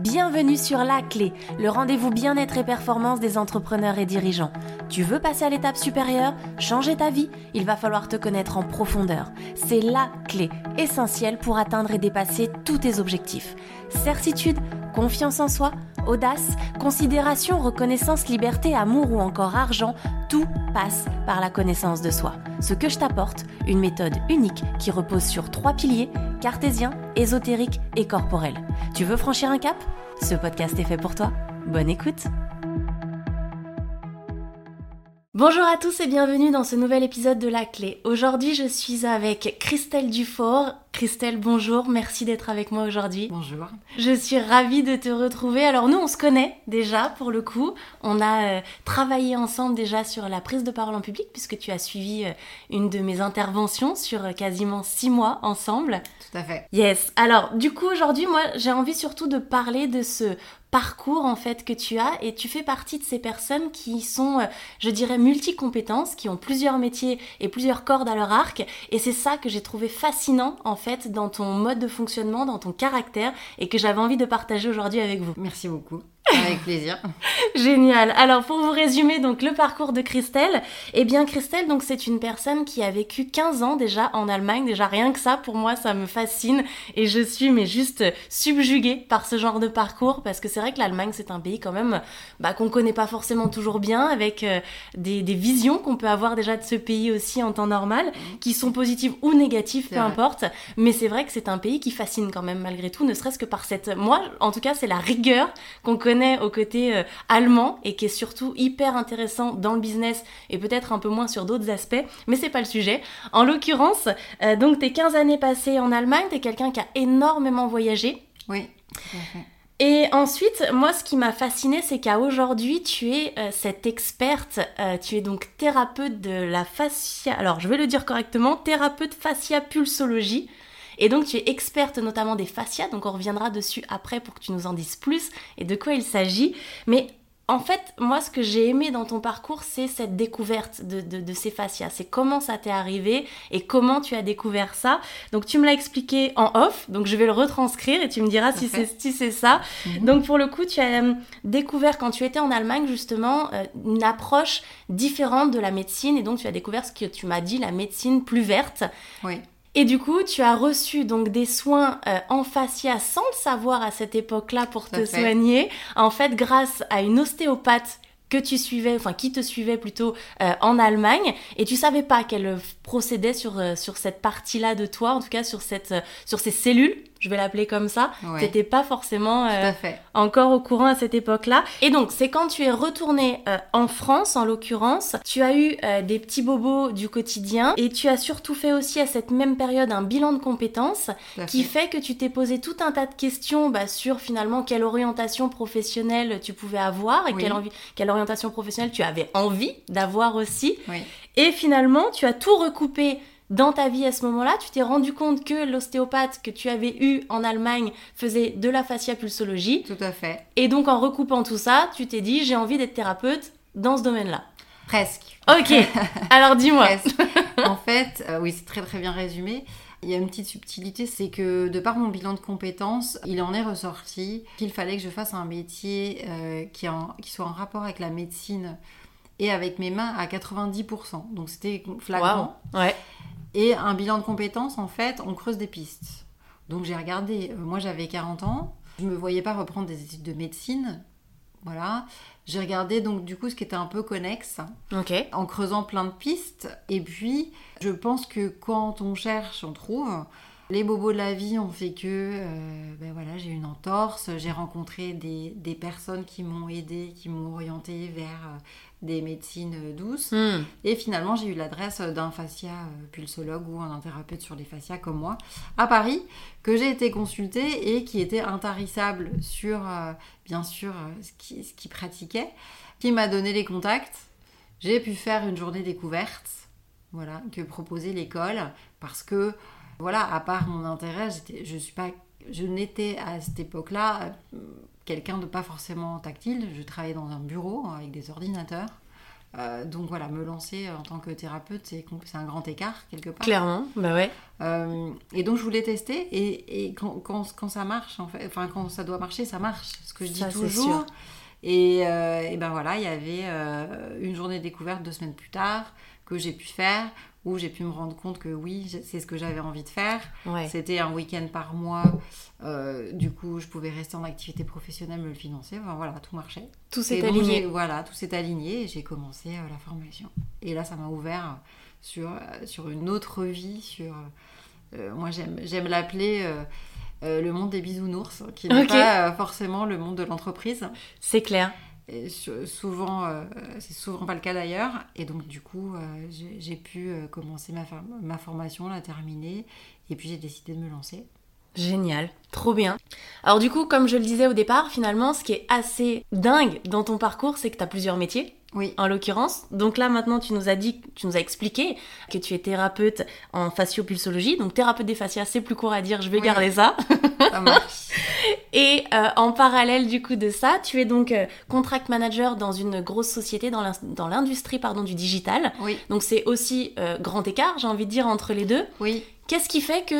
Bienvenue sur La Clé, le rendez-vous bien-être et performance des entrepreneurs et dirigeants. Tu veux passer à l'étape supérieure, changer ta vie Il va falloir te connaître en profondeur. C'est la clé essentielle pour atteindre et dépasser tous tes objectifs. Certitude, confiance en soi, audace, considération, reconnaissance, liberté, amour ou encore argent, tout passe par la connaissance de soi. Ce que je t'apporte, une méthode unique qui repose sur trois piliers, cartésien, ésotérique et corporel. Tu veux franchir un cap? Ce podcast est fait pour toi. Bonne écoute Bonjour à tous et bienvenue dans ce nouvel épisode de La Clé. Aujourd'hui, je suis avec Christelle Dufort. Christelle, bonjour, merci d'être avec moi aujourd'hui. Bonjour. Je suis ravie de te retrouver. Alors nous, on se connaît déjà pour le coup. On a euh, travaillé ensemble déjà sur la prise de parole en public puisque tu as suivi euh, une de mes interventions sur euh, quasiment six mois ensemble. Tout à fait. Yes. Alors du coup, aujourd'hui, moi, j'ai envie surtout de parler de ce parcours en fait que tu as et tu fais partie de ces personnes qui sont je dirais multi-compétences, qui ont plusieurs métiers et plusieurs cordes à leur arc et c'est ça que j'ai trouvé fascinant en dans ton mode de fonctionnement, dans ton caractère et que j'avais envie de partager aujourd'hui avec vous. Merci beaucoup. Avec plaisir. Génial. Alors pour vous résumer donc le parcours de Christelle, eh bien Christelle donc c'est une personne qui a vécu 15 ans déjà en Allemagne, déjà rien que ça pour moi ça me fascine et je suis mais juste subjuguée par ce genre de parcours parce que c'est vrai que l'Allemagne c'est un pays quand même bah, qu'on connaît pas forcément toujours bien avec euh, des, des, visions qu'on peut avoir déjà de ce pays aussi en temps normal qui sont positives ou négatives peu importe mais c'est vrai que c'est un pays qui fascine quand même malgré tout ne serait-ce que par cette moi en tout cas c'est la rigueur qu'on connaît au côté euh, allemand et qui est surtout hyper intéressant dans le business et peut-être un peu moins sur d'autres aspects, mais c'est pas le sujet. En l'occurrence, euh, donc tes 15 années passées en Allemagne, t'es quelqu'un qui a énormément voyagé. Oui. Et ensuite, moi, ce qui m'a fasciné, c'est qu'à aujourd'hui, tu es euh, cette experte, tu es donc thérapeute de la fascia. Alors, je vais le dire correctement, thérapeute fascia pulsologie. Et donc tu es experte notamment des fascias, donc on reviendra dessus après pour que tu nous en dises plus et de quoi il s'agit. Mais en fait, moi, ce que j'ai aimé dans ton parcours, c'est cette découverte de, ces fascias. C'est comment ça t'est arrivé et comment tu as découvert ça. Donc, tu me l'as expliqué en off, donc je vais le retranscrire et tu me diras si c'est si ça. Mhm. Donc, pour le coup, tu as euh, découvert quand tu étais en Allemagne, justement, euh, une approche différente de la médecine. Et donc, tu as découvert ce que tu m'as dit, la médecine plus verte. Oui. Et du coup, tu as reçu donc des soins euh, en fascia sans le savoir à cette époque-là pour te soigner. En fait, grâce à une ostéopathe que tu suivais, enfin qui te suivait plutôt euh, en Allemagne, et tu savais pas qu'elle procédait sur, euh, sur cette partie-là de toi, en tout cas sur, cette, sur ces cellules je vais l'appeler comme ça, tu n'étais pas forcément euh, encore au courant à cette époque-là. Et donc, c'est quand tu es retourné euh, en France, en l'occurrence, tu as eu euh, des petits bobos du quotidien et tu as surtout fait aussi à cette même période un bilan de compétences qui fait. que tu t'es posé tout un tas de questions bah, sur finalement quelle orientation professionnelle tu pouvais avoir et quelle, envie, quelle orientation professionnelle tu avais envie d'avoir aussi. Et finalement, tu as tout recoupé dans ta vie à ce moment-là, tu t'es rendu compte que l'ostéopathe que tu avais eu en Allemagne faisait de la fasciapulsologie. Tout à fait. Et donc en recoupant tout ça, tu t'es dit j'ai envie d'être thérapeute dans ce domaine-là. Presque. Ok. Alors dis-moi. en fait, euh, oui, c'est très très bien résumé. Il y a une petite subtilité, c'est que de par mon bilan de compétences, il en est ressorti qu'il fallait que je fasse un métier euh, qui, qui, soit en rapport avec la médecine et avec mes mains à 90%. Donc c'était flagrant. Ouais. Et un bilan de compétences, en fait, on creuse des pistes. Donc j'ai regardé, euh, moi j'avais 40 ans, je ne me voyais pas reprendre des études de médecine. Voilà. J'ai regardé donc du coup ce qui était un peu connexe. En creusant plein de pistes. Et puis, je pense que quand on cherche, on trouve. Les bobos de la vie ont fait que euh, ben voilà, j'ai une entorse, j'ai rencontré des, des, personnes qui m'ont aidé, qui m'ont orienté vers euh, des médecines douces. Hmm. Et finalement, j'ai eu l'adresse d'un fascia euh, pulsologue ou un thérapeute sur les fascias comme moi à Paris, que j'ai été consultée et qui était intarissable sur, euh, bien sûr, euh, ce qu'il qui pratiquait, qui m'a donné les contacts. J'ai pu faire une journée découverte, voilà, que proposait l'école, parce que, voilà, à part mon intérêt, je suis pas je n'étais à cette époque-là quelqu'un de pas forcément tactile. Je travaillais dans un bureau avec des ordinateurs. Euh, donc voilà, me lancer en tant que thérapeute, c'est un grand écart quelque part. Clairement, bah ouais. Euh, et donc je voulais tester et, et quand, quand, quand, ça marche, en fait, enfin quand ça doit marcher, ça marche. Ce que je dis toujours. Et, euh, et, ben voilà, il y avait une journée découverte deux semaines plus tard que j'ai pu faire où j'ai pu me rendre compte que oui, c'est ce que j'avais envie de faire. C'était un week-end par mois. Euh, du coup, je pouvais rester en activité professionnelle, me le financer. Enfin, voilà, tout marchait. Tout s'est aligné. Voilà, tout s'est aligné et j'ai commencé euh, la formation. Et là, ça m'a ouvert sur, euh, sur une autre vie. Sur, moi, j'aime l'appeler le monde des bisounours, qui n'est pas forcément le monde de l'entreprise. C'est clair souvent, euh, c'est souvent pas le cas d'ailleurs. Et donc, du coup, euh, j'ai pu euh, commencer ma, ma formation, la terminer. Et puis, j'ai décidé de me lancer. Génial, trop bien. Alors du coup, comme je le disais au départ, finalement, ce qui est assez dingue dans ton parcours, c'est que tu as plusieurs métiers. Oui. En l'occurrence. Donc là, maintenant, tu nous as dit, tu nous as expliqué que tu es thérapeute en fasciopulsologie. Donc thérapeute des fascias, c'est plus court à dire, je vais garder ça. Ça marche. Et euh, en parallèle du coup de ça, tu es donc euh, contract manager dans une grosse société dans l'industrie pardon du digital. Oui. Donc c'est aussi euh, grand écart, j'ai envie de dire entre les deux. Oui. Qu'est-ce qui fait que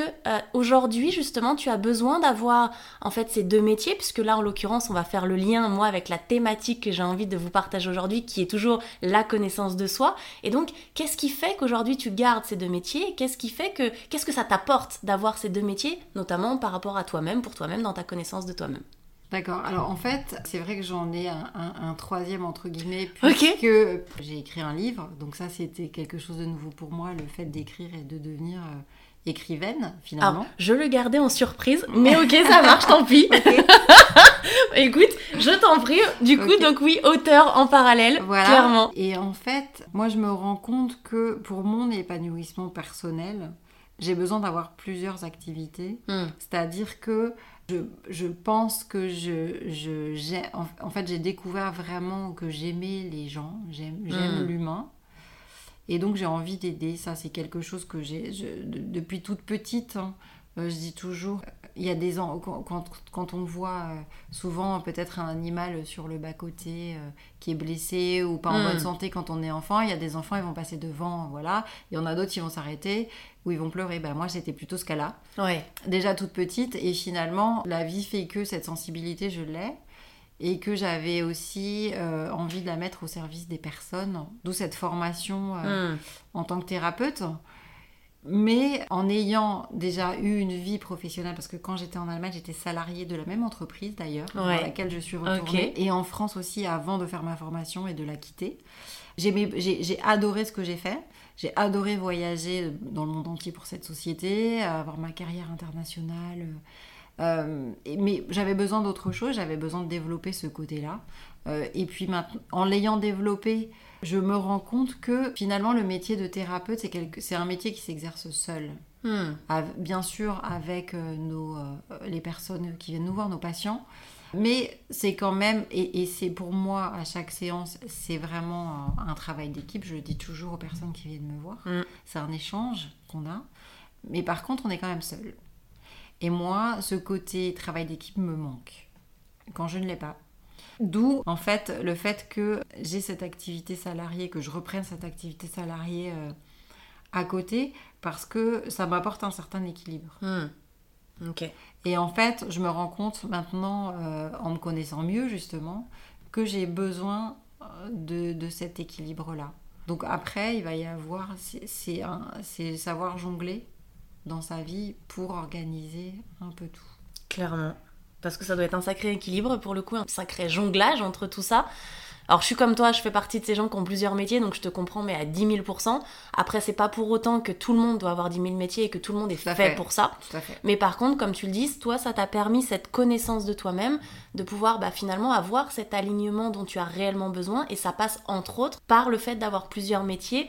aujourd'hui justement tu as besoin d'avoir en fait ces deux métiers? Puisque là en l'occurrence on va faire le lien moi avec la thématique que j'ai envie de vous partager aujourd'hui qui est toujours la connaissance de soi. Et donc qu'est-ce qui fait qu'aujourd'hui tu gardes ces deux métiers? Qu'est-ce qui fait que qu'est-ce que ça t'apporte d'avoir ces deux métiers notamment par rapport à toi-même pour toi-même dans ta connaissance de toi-même? D'accord. Alors en fait, c'est vrai que j'en ai un, troisième entre guillemets puisque j'ai écrit un livre. Donc ça, c'était quelque chose de nouveau pour moi, le fait d'écrire et de devenir euh, écrivaine finalement. je le gardais en surprise, mais ok, ça marche, tant pis. Écoute, je t'en prie. Du coup, donc oui, auteur en parallèle, clairement. Et en fait, moi, je me rends compte que pour mon épanouissement personnel, j'ai besoin d'avoir plusieurs activités. Hmm. C'est-à-dire que je, je, pense que je, je en, fait, j'ai découvert vraiment que j'aimais les gens, j'aime hmm. l'humain. Et donc j'ai envie d'aider. Ça, c'est quelque chose que j'ai depuis toute petite. Hein. Euh, je dis toujours, il y a des quand, quand on voit euh, souvent peut-être un animal sur le bas côté euh, qui est blessé ou pas en bonne hmm. santé quand on est enfant, il y a des enfants ils vont passer devant, voilà. Il y en a d'autres qui vont s'arrêter ou ils vont pleurer. Ben moi c'était plutôt ce cas-là. Ouais. Déjà toute petite et finalement la vie fait que cette sensibilité je l'ai et que j'avais aussi euh, envie de la mettre au service des personnes, d'où cette formation euh, hmm. en tant que thérapeute. Mais en ayant déjà eu une vie professionnelle, parce que quand j'étais en Allemagne, j'étais salariée de la même entreprise d'ailleurs, dans laquelle je suis retournée, et en France aussi avant de faire ma formation et de la quitter. J'ai adoré ce que j'ai fait. J'ai adoré voyager dans le monde entier pour cette société, avoir ma carrière internationale, euh, mais j'avais besoin d'autre chose, j'avais besoin de développer ce côté-là. Euh, et puis maintenant, en l'ayant développé, je me rends compte que finalement le métier de thérapeute, c'est, quelque... c'est un métier qui s'exerce seul. Hmm. bien sûr avec euh, nos, les personnes qui viennent nous voir, nos patients. Mais c'est quand même, et, c'est pour moi à chaque séance, c'est vraiment un, travail d'équipe. Je le dis toujours aux personnes qui viennent me voir. Hmm. C'est un échange qu'on a. Mais par contre, on est quand même seul. Et moi, ce côté travail d'équipe me manque quand je ne l'ai pas. D'où, en fait, le fait que j'ai cette activité salariée, que je reprenne cette activité salariée euh, à côté, parce que ça m'apporte un certain équilibre. Hmm. Ok. Et en fait, je me rends compte maintenant, euh, en me connaissant mieux justement, que j'ai besoin euh, de, de cet équilibre-là. Donc après, il va y avoir, c'est savoir jongler dans sa vie pour organiser un peu tout. Clairement. Parce que ça doit être un sacré équilibre pour le coup, un sacré jonglage entre tout ça. Alors je suis comme toi, je fais partie de ces gens qui ont plusieurs métiers, donc je te comprends, mais à 10 000% Après, c'est pas pour autant que tout le monde doit avoir 10 000 métiers et que tout le monde est fait, pour ça. Mais par contre, comme tu le dis, toi, ça t'a permis cette connaissance de toi-même, de pouvoir bah, finalement avoir cet alignement dont tu as réellement besoin, et ça passe entre autres par le fait d'avoir plusieurs métiers,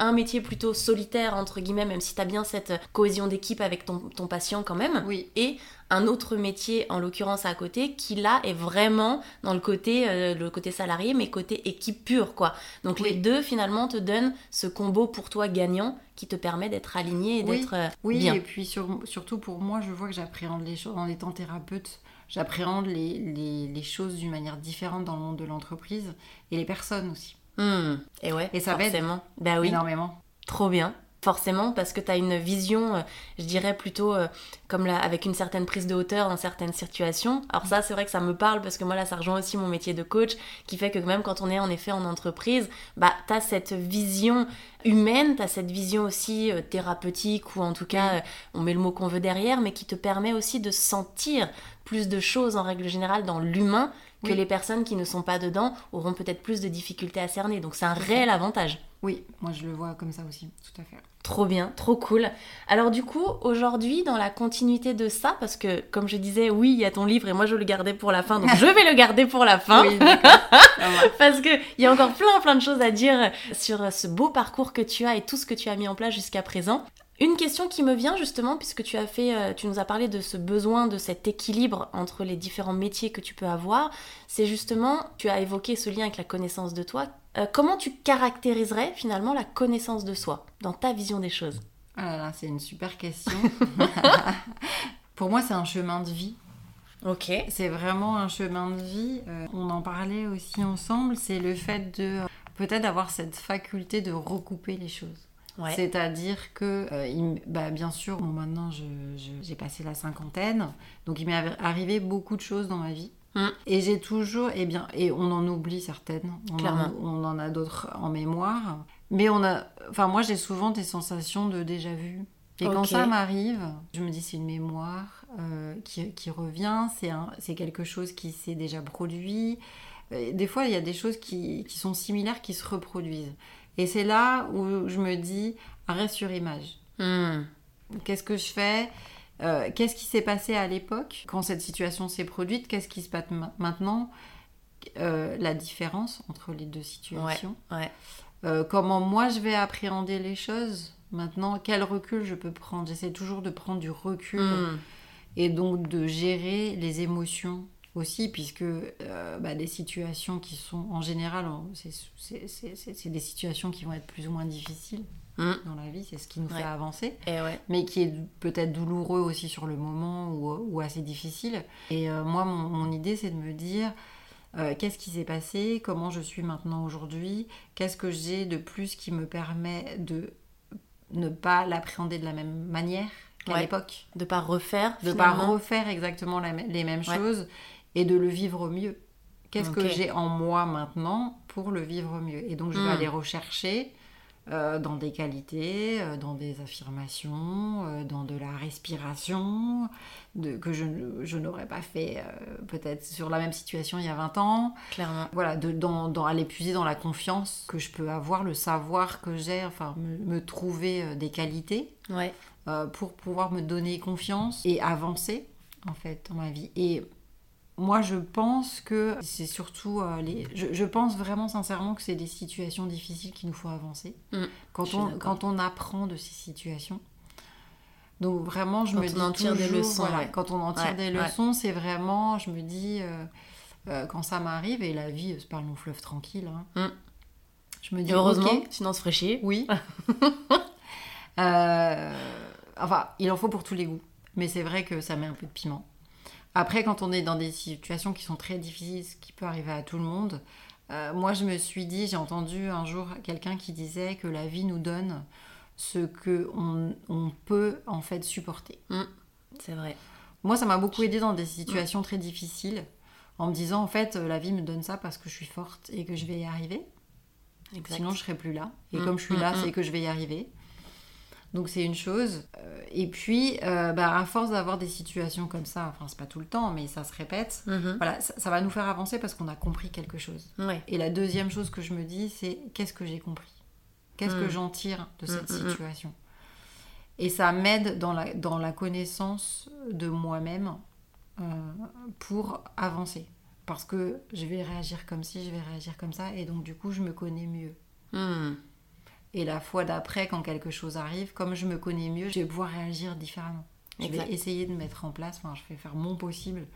un, métier plutôt solitaire, entre guillemets, même si tu as bien cette cohésion d'équipe avec ton, ton, patient quand même, oui. et un autre métier, en l'occurrence à côté, qui là est vraiment dans le côté, euh, le côté salarié, mais côté équipe pure, quoi. Donc les deux finalement te donnent ce combo pour toi gagnant qui te permet d'être aligné et d'être euh, oui, bien. et puis surtout pour moi, je vois que j'appréhende les choses en étant thérapeute. J'appréhende les, les, les choses d'une manière différente dans le monde de l'entreprise et les personnes aussi. Hmm. Et ouais, et ça forcément. Bah oui. énormément. Trop bien forcément parce que tu as une vision, euh, je dirais plutôt euh, comme là, avec une certaine prise de hauteur dans certaines situations. Alors ça, c'est vrai que ça me parle parce que moi là, ça rejoint aussi mon métier de coach qui fait que même quand on est en effet en entreprise, bah tu as cette vision humaine, tu as cette vision aussi euh, thérapeutique ou en tout cas, on met le mot qu'on veut derrière, mais qui te permet aussi de sentir plus de choses en règle générale dans l'humain que les personnes qui ne sont pas dedans auront peut-être plus de difficultés à cerner. Donc c'est un réel avantage. Oui, moi je le vois comme ça aussi, tout à fait. Trop bien, trop cool. Alors du coup, aujourd'hui, dans la continuité de ça, parce que comme je disais, oui, il y a ton livre et moi je le gardais pour la fin, donc je vais le garder pour la fin. Oui, parce qu'il y a encore plein plein de choses à dire sur ce beau parcours que tu as et tout ce que tu as mis en place jusqu'à présent. Une question qui me vient justement, puisque tu as fait, euh, tu nous as parlé de ce besoin, de cet équilibre entre les différents métiers que tu peux avoir, c'est justement, tu as évoqué ce lien avec la connaissance de toi. Euh, comment tu caractériserais finalement la connaissance de soi dans ta vision des choses? Ah là c'est une super question. Pour moi, c'est un chemin de vie. Ok. C'est vraiment un chemin de vie. Euh, on en parlait aussi ensemble. C'est le fait de peut-être avoir cette faculté de recouper les choses. C'est-à-dire que, euh, bah, bien sûr, maintenant j'ai passé la cinquantaine, donc il m'est arrivé beaucoup de choses dans ma vie. Mm. Et j'ai toujours, et eh bien, et on en oublie certaines, on, En, on en a d'autres en mémoire, mais on a, enfin moi j'ai souvent des sensations de déjà vu. Et quand ça m'arrive, je me dis c'est une mémoire euh, qui, qui, revient, c'est quelque chose qui s'est déjà produit. Euh, des fois, il y a des choses qui, qui sont similaires qui se reproduisent. Et c'est là où je me dis, arrête sur image. Hmm. Qu'est-ce que je fais? Euh, Qu'est-ce qui s'est passé à l'époque? Quand cette situation s'est produite Qu'est-ce qui se passe maintenant? Euh, La différence entre les deux situations. Euh, comment moi je vais appréhender les choses? Maintenant Quel recul je peux prendre? J'essaie toujours de prendre du recul hmm. et donc de gérer les émotions aussi, puisque euh, bah, des situations qui sont en général, c'est des situations qui vont être plus ou moins difficiles mm. dans la vie, c'est ce qui nous fait avancer, et mais qui est peut-être douloureux aussi sur le moment ou, assez difficile. Et euh, moi, mon, idée, c'est de me dire, euh, qu'est-ce qui s'est passé, comment je suis maintenant aujourd'hui, qu'est-ce que j'ai de plus qui me permet de ne pas l'appréhender de la même manière qu'à l'époque? De pas refaire. De pas refaire exactement les mêmes choses et de le vivre mieux. Qu'est-ce que j'ai en moi maintenant pour le vivre mieux? Et donc je vais hmm. aller rechercher euh, dans des qualités, euh, dans des affirmations, euh, dans de la respiration, de, que je, je n'aurais pas fait peut-être sur la même situation il y a 20 ans. Clairement. Voilà, de, dans, dans, aller puiser dans la confiance que je peux avoir, le savoir que j'ai, enfin me, me trouver des qualités ouais. pour pouvoir me donner confiance et avancer en fait dans ma vie. Et moi, je pense que c'est surtout euh, les. Je, pense vraiment sincèrement que c'est des situations difficiles qu'il nous faut avancer. Mm. quand, on, quand on apprend de ces situations. Donc vraiment, je me dis. en tire des leçons. Quand on en tire des leçons, c'est vraiment. Je me dis. Euh, euh, quand ça m'arrive, et la vie, c'est pas long fleuve tranquille. Hein, mm. Je me dis. heureusement, sinon on se ferait chier. Oui. enfin, il en faut pour tous les goûts. Mais c'est vrai que ça met un peu de piment. Après, quand on est dans des situations qui sont très difficiles, ce qui peut arriver à tout le monde, euh, moi je me suis dit, j'ai entendu un jour quelqu'un qui disait que la vie nous donne ce que on, peut en fait supporter. Mmh, c'est vrai. Moi, ça m'a beaucoup aidé dans des situations très difficiles, en me disant en fait, la vie me donne ça parce que je suis forte et que je vais y arriver. Sinon, je serais plus là. Et mmh, comme je suis là, mmh, c'est que je vais y arriver. Donc c'est une chose. Euh, et puis, euh, bah, à force d'avoir des situations comme ça, enfin c'est pas tout le temps, mais ça se répète, mhm. voilà, ça, va nous faire avancer parce qu'on a compris quelque chose. Et la deuxième chose que je me dis, c'est qu'est-ce que j'ai compris? Qu'est-ce que mhm. j'en tire de cette mhm, situation? Et ça m'aide dans la, dans la connaissance de moi-même euh, pour avancer. Parce que je vais réagir comme ci, je vais réagir comme ça, et donc du coup je me connais mieux. Et la fois d'après, quand quelque chose arrive, comme je me connais mieux, je vais pouvoir réagir différemment. Je vais essayer de mettre en place, enfin, je vais faire mon possible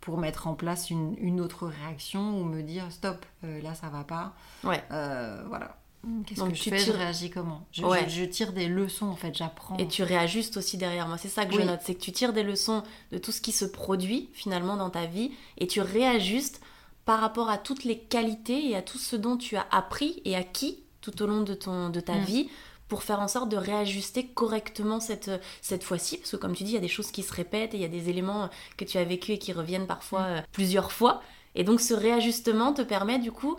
pour mettre en place une, une autre réaction ou me dire stop, euh, là ça va pas. Ouais. Euh, voilà. Qu'est-ce que je fais? Je réagis comment? Je, je, tire des leçons en fait, j'apprends. Et tu réajustes aussi derrière moi. C'est ça que je note, c'est que tu tires des leçons de tout ce qui se produit finalement dans ta vie et tu réajustes par rapport à toutes les qualités et à tout ce dont tu as appris et acquis tout au long de, ton, de ta mm. vie pour faire en sorte de réajuster correctement cette, cette fois-ci. Parce que comme tu dis, il y a des choses qui se répètent et il y a des éléments que tu as vécu et qui reviennent parfois mm. euh, plusieurs fois. Et donc ce réajustement te permet du coup,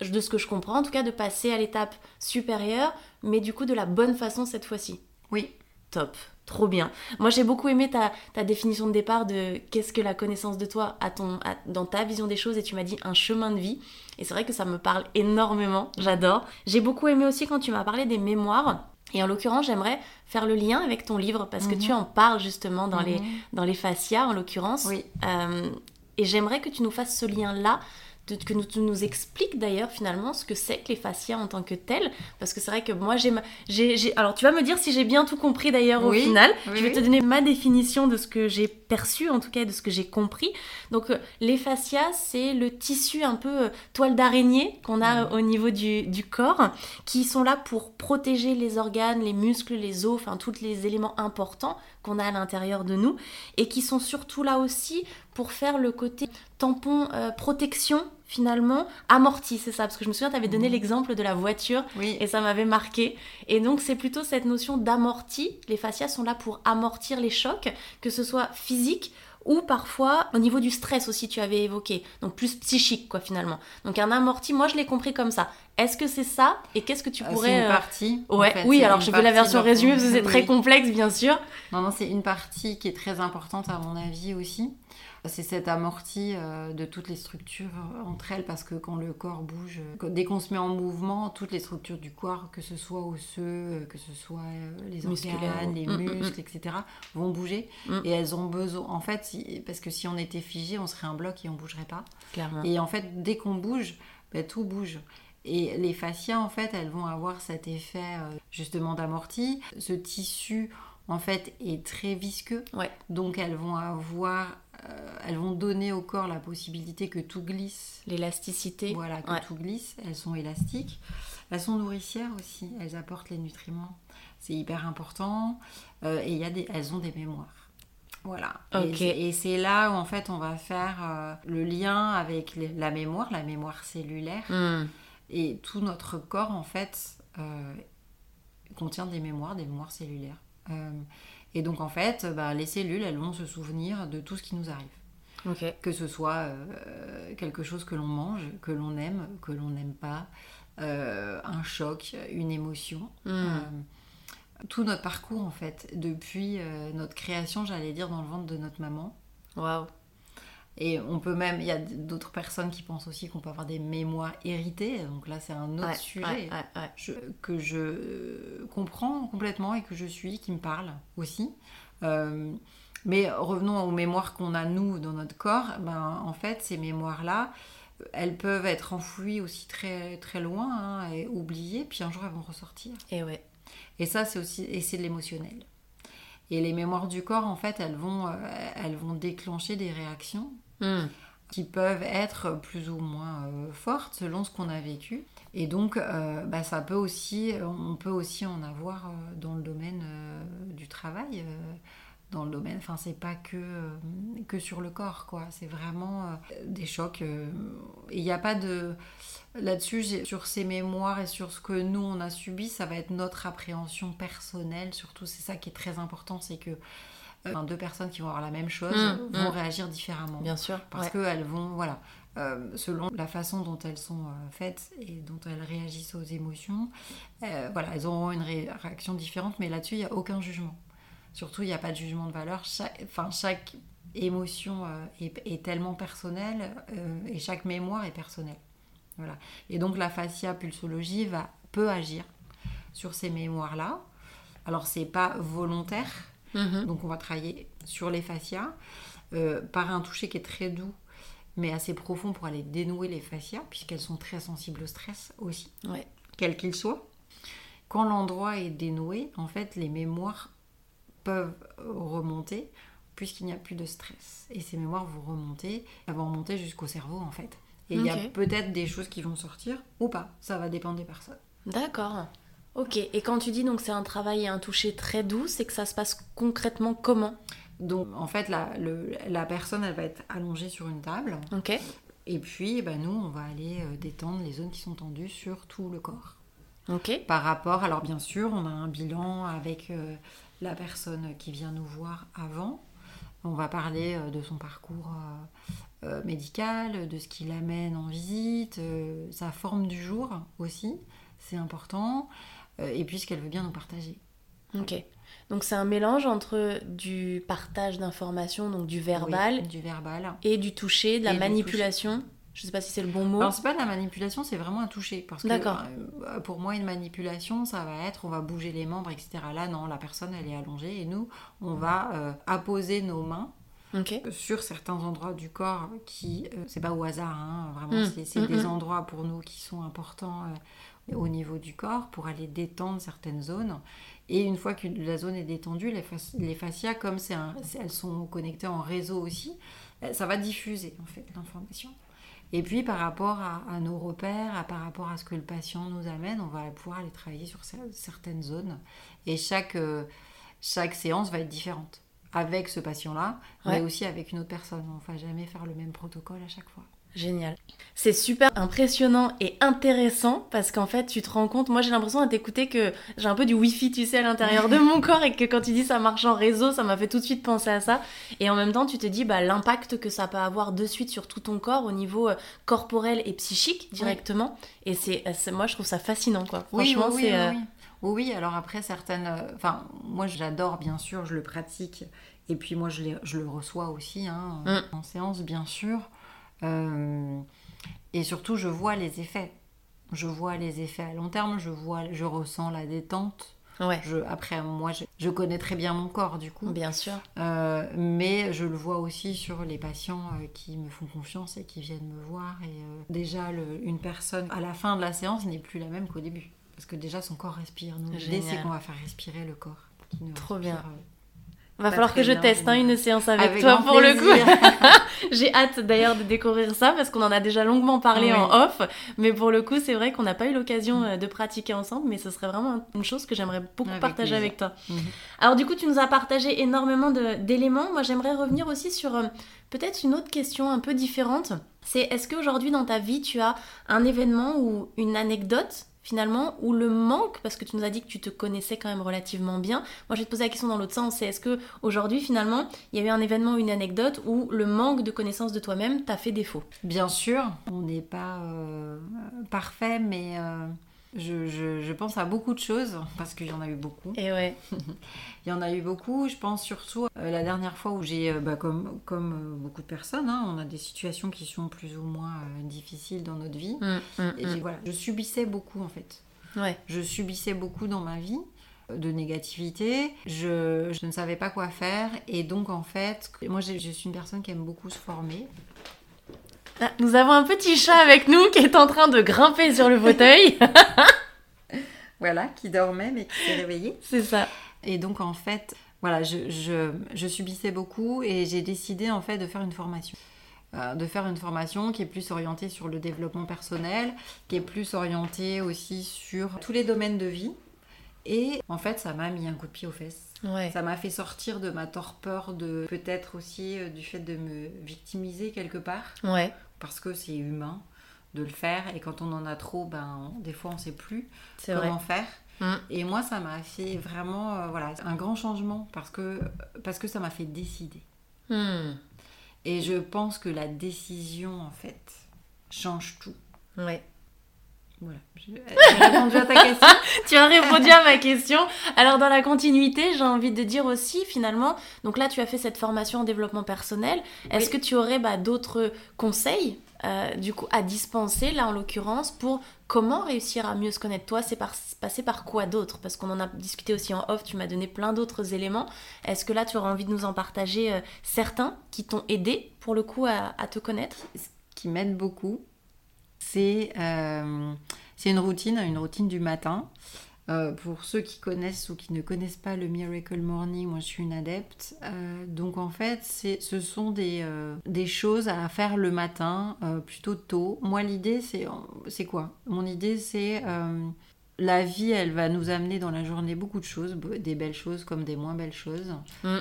de ce que je comprends en tout cas, de passer à l'étape supérieure, mais du coup de la bonne façon cette fois-ci. Oui. Top. Trop bien. Moi, j'ai beaucoup aimé ta, ta, définition de départ de qu'est-ce que la connaissance de toi ton, dans ta vision des choses et tu m'as dit un chemin de vie. Et c'est vrai que ça me parle énormément, j'adore. J'ai beaucoup aimé aussi quand tu m'as parlé des mémoires. Et en l'occurrence, j'aimerais faire le lien avec ton livre parce que tu mhm. en parles justement dans, les, mhm. dans les fascias, en l'occurrence. Oui. Euh, et j'aimerais que tu nous fasses ce lien-là que nous, tu nous expliques d'ailleurs finalement ce que c'est que les fascias en tant que telles. Parce que c'est vrai que moi, j'ai, j'ai, Alors, tu vas me dire si j'ai bien tout compris d'ailleurs au final. je vais te donner ma définition de ce que j'ai perçu, en tout cas de ce que j'ai compris. Donc, euh, les fascias, c'est le tissu un peu euh, toile d'araignée qu'on a au niveau du, du, corps, qui sont là pour protéger les organes, les muscles, les os, enfin, tous les éléments importants qu'on a à l'intérieur de nous, et qui sont surtout là aussi pour faire le côté tampon euh, protection finalement amorti, c'est ça Parce que je me souviens, tu avais donné mmh. l'exemple de la voiture et ça m'avait marqué. Et donc, c'est plutôt cette notion d'amorti. Les fascias sont là pour amortir les chocs, que ce soit physique ou parfois au niveau du stress aussi, tu avais évoqué. Donc, plus psychique, quoi, finalement. Donc, un amorti, moi, je l'ai compris comme ça. Est-ce que c'est ça Et qu'est-ce que tu euh, pourrais. C'est une euh, partie. Ouais, oui, alors je fais la version résumée parce que c'est très complexe, bien sûr. Non, non, c'est une partie qui est très importante à mon avis aussi. C'est cette amortie euh, de toutes les structures euh, entre elles parce que quand le corps bouge, euh, dès qu'on se met en mouvement, toutes les structures du corps, que ce soit osseux, que ce soit les organes, les mm, mm, muscles, mm. etc., vont bouger et elles ont besoin. En fait, parce que si on était figé, on serait un bloc et on bougerait pas. Clairement. Et en fait, dès qu'on bouge, ben, tout bouge. Et les fascias, en fait, elles vont avoir cet effet justement d'amorti. Ce tissu, en fait, est très visqueux. Ouais. Donc, elles vont avoir elles vont donner au corps la possibilité que tout glisse. L'élasticité. Voilà, que tout glisse. Elles sont élastiques. Elles sont nourricières aussi. Elles apportent les nutriments. C'est hyper important. Euh, et y a des, elles ont des mémoires. Voilà. Et, c'est là où en fait on va faire euh, le lien avec la mémoire, la mémoire cellulaire. Hmm. Et tout notre corps en fait contient des mémoires, des mémoires cellulaires. Et donc en fait, bah, les cellules, elles vont se souvenir de tout ce qui nous arrive. Que ce soit euh, quelque chose que l'on mange, que l'on aime, que l'on n'aime pas, euh, un choc, une émotion. Hmm. Euh, tout notre parcours en fait, depuis notre création, j'allais dire, dans le ventre de notre maman. Waouh et on peut même, il y a d'autres personnes qui pensent aussi qu'on peut avoir des mémoires héritées. Donc là, c'est un autre sujet que je comprends complètement et que je suis, qui me parle aussi. Euh, mais revenons aux mémoires qu'on a nous dans notre corps. Ben, en fait, ces mémoires-là, elles peuvent être enfouies aussi très très loin hein, et oubliées, puis un jour elles vont ressortir. Et ouais. Et ça, c'est aussi et c'est de l'émotionnel. Et les mémoires du corps, en fait, elles vont, euh, elles vont déclencher des réactions Hmm. qui peuvent être plus ou moins euh, fortes selon ce qu'on a vécu. Et donc, euh, bah, ça peut aussi, on peut aussi en avoir euh, dans le domaine du travail dans le domaine. Enfin, c'est pas que, que sur le corps, quoi. C'est vraiment des chocs. il n'y a pas de. Là-dessus, sur ces mémoires et sur ce que nous, on a subi, ça va être notre appréhension personnelle. Surtout, c'est ça qui est très important, c'est que deux personnes qui vont avoir la même chose mmh, vont mmh. réagir différemment. Bien sûr. Parce qu'elles vont, voilà, euh, selon la façon dont elles sont euh, faites et dont elles réagissent aux émotions, euh, voilà, elles auront une réaction différente, mais là-dessus, il n'y a aucun jugement. Surtout, il n'y a pas de jugement de valeur. Chaque, enfin, chaque émotion est, tellement personnelle et chaque mémoire est personnelle. Voilà. Et donc, la fascia pulsologie va, peut agir sur ces mémoires-là. Alors, c'est pas volontaire, Mhm. Donc on va travailler sur les fascias euh, par un toucher qui est très doux mais assez profond pour aller dénouer les fascias puisqu'elles sont très sensibles au stress aussi, quel qu'il soit. Quand l'endroit est dénoué, en fait, les mémoires peuvent remonter puisqu'il n'y a plus de stress. Et ces mémoires vont remonter, elles vont remonter jusqu'au cerveau en fait. Et il y a peut-être des choses qui vont sortir ou pas. Ça va dépendre des personnes. D'accord. Ok, et quand tu dis donc c'est un travail et un toucher très doux, c'est que ça se passe concrètement comment Donc en fait, la, la, personne, elle va être allongée sur une table. Ok. Et puis, bah, nous, on va aller euh, détendre les zones qui sont tendues sur tout le corps. Ok. Par rapport, alors bien sûr, on a un bilan avec euh, la personne qui vient nous voir avant. On va parler euh, de son parcours médical, de ce qui l'amène en visite, sa forme du jour aussi, c'est important, et puis ce qu'elle veut bien nous partager. Ok. Donc c'est un mélange entre du partage d'informations, donc du verbal, du verbal, et du toucher, de la manipulation. Je sais pas si c'est le bon mot. Alors c'est pas de la manipulation, c'est vraiment un toucher. Parce que euh, pour moi, une manipulation, ça va être, on va bouger les membres, etc. Là, non, la personne, elle est allongée et nous, on va euh, apposer nos mains sur certains endroits du corps qui, euh, c'est pas au hasard, hein, vraiment, mm. c'est mm, des mm. endroits pour nous qui sont importants au niveau du corps pour aller détendre certaines zones. Et une fois que la zone est détendue, les, fascias, comme elles sont connectées en réseau aussi, euh, ça va diffuser en fait l'information. Et puis par rapport à, nos repères, à, par rapport à ce que le patient nous amène, on va pouvoir aller travailler sur certaines zones. Et chaque, euh, chaque séance va être différente avec ce patient-là, mais aussi avec une autre personne. On ne va jamais faire le même protocole à chaque fois. Génial. C'est super impressionnant et intéressant parce qu'en fait, tu te rends compte, moi j'ai l'impression à t'écouter que j'ai un peu du wifi, tu sais, à l'intérieur de mon corps et que quand tu dis ça marche en réseau, ça m'a fait tout de suite penser à ça. Et en même temps, tu te dis bah, l'impact que ça peut avoir de suite sur tout ton corps au niveau euh, corporel et psychique directement. Et c'est, moi je trouve ça fascinant quoi. Franchement, oui, c'est. Oui, alors après, certaines. Euh, enfin, moi j'adore bien sûr, je le pratique. Et puis moi je, je le reçois aussi hein, mm. en séance, bien sûr. Euh, et surtout, je vois les effets. Je vois les effets à long terme, je, vois, je ressens la détente. Ouais. Je, après, moi, je, connais très bien mon corps, du coup. Bien sûr. Euh, mais je le vois aussi sur les patients euh, qui me font confiance et qui viennent me voir. Et déjà, le, une personne, à la fin de la séance, n'est plus la même qu'au début. Parce que déjà, son corps respire. Nous, l'idée, c'est qu'on va faire respirer le corps. Trop bien. Va falloir que je teste hein, une séance avec, toi pour le coup. J'ai hâte d'ailleurs de découvrir ça parce qu'on en a déjà longuement parlé en off. Mais pour le coup, c'est vrai qu'on n'a pas eu l'occasion euh, de pratiquer ensemble, mais ce serait vraiment une chose que j'aimerais beaucoup partager avec toi. Mhm. Alors du coup, tu nous as partagé énormément d'éléments. Moi, j'aimerais revenir aussi sur euh, peut-être une autre question un peu différente. C'est est-ce qu'aujourd'hui dans ta vie, tu as un événement ou une anecdote finalement, ou le manque, parce que tu nous as dit que tu te connaissais quand même relativement bien. Moi, je vais te poser la question dans l'autre sens, c'est est-ce que aujourd'hui, finalement, il y a eu un événement, une anecdote où le manque de connaissance de toi-même t'a fait défaut? Bien sûr, on n'est pas euh, parfait, mais euh, je, pense à beaucoup de choses, parce qu'il y en a eu beaucoup. Et ouais. Il y en a eu beaucoup. Je pense surtout euh, la dernière fois où j'ai, euh, bah, comme, comme euh, beaucoup de personnes, hein, on a des situations qui sont plus ou moins difficiles dans notre vie. Mmh, mmh, et mmh. voilà, je subissais beaucoup en fait. Ouais. Je subissais beaucoup dans ma vie de négativité. Je, je, ne savais pas quoi faire. Et donc, en fait, moi, je suis une personne qui aime beaucoup se former. Ah, nous avons un petit chat avec nous qui est en train de grimper sur le fauteuil. voilà, qui dormait mais qui s'est réveillé. C'est ça. Et donc en fait, voilà, je, je, je subissais beaucoup et j'ai décidé en fait de faire une formation. Euh, de faire une formation qui est plus orientée sur le développement personnel, qui est plus orientée aussi sur tous les domaines de vie. Et en fait, ça m'a mis un coup de pied aux fesses. Ça m'a fait sortir de ma torpeur, de peut-être aussi euh, du fait de me victimiser quelque part. Ouais. Parce que c'est humain de le faire et quand on en a trop, ben des fois on sait plus comment faire. Mm. Et moi, ça m'a fait vraiment euh, voilà un grand changement parce que parce que ça m'a fait décider. Mm. Et je pense que la décision en fait change tout. Ouais. Voilà, j'ai répondu à ta question. tu as répondu à ma question. Alors dans la continuité, j'ai envie de dire aussi finalement, donc là tu as fait cette formation en développement personnel. Est-ce que tu aurais bah, d'autres conseils euh, du coup à dispenser là en l'occurrence pour comment réussir à mieux se connaître toi? C'est passer par quoi d'autre? Parce qu'on en a discuté aussi en off. Tu m'as donné plein d'autres éléments. Est-ce que là tu aurais envie de nous en partager euh, certains qui t'ont aidé pour le coup à, à te connaître? Ce qui m'aide beaucoup, euh, c'est une routine, une routine du matin. Euh, pour ceux qui connaissent ou qui ne connaissent pas le Miracle Morning, moi je suis une adepte. Euh, donc en fait, ce sont des, des, choses à faire le matin, plutôt tôt. Moi l'idée c'est quoi? Mon idée c'est la vie, elle va nous amener dans la journée beaucoup de choses, des belles choses comme des moins belles choses. Mm.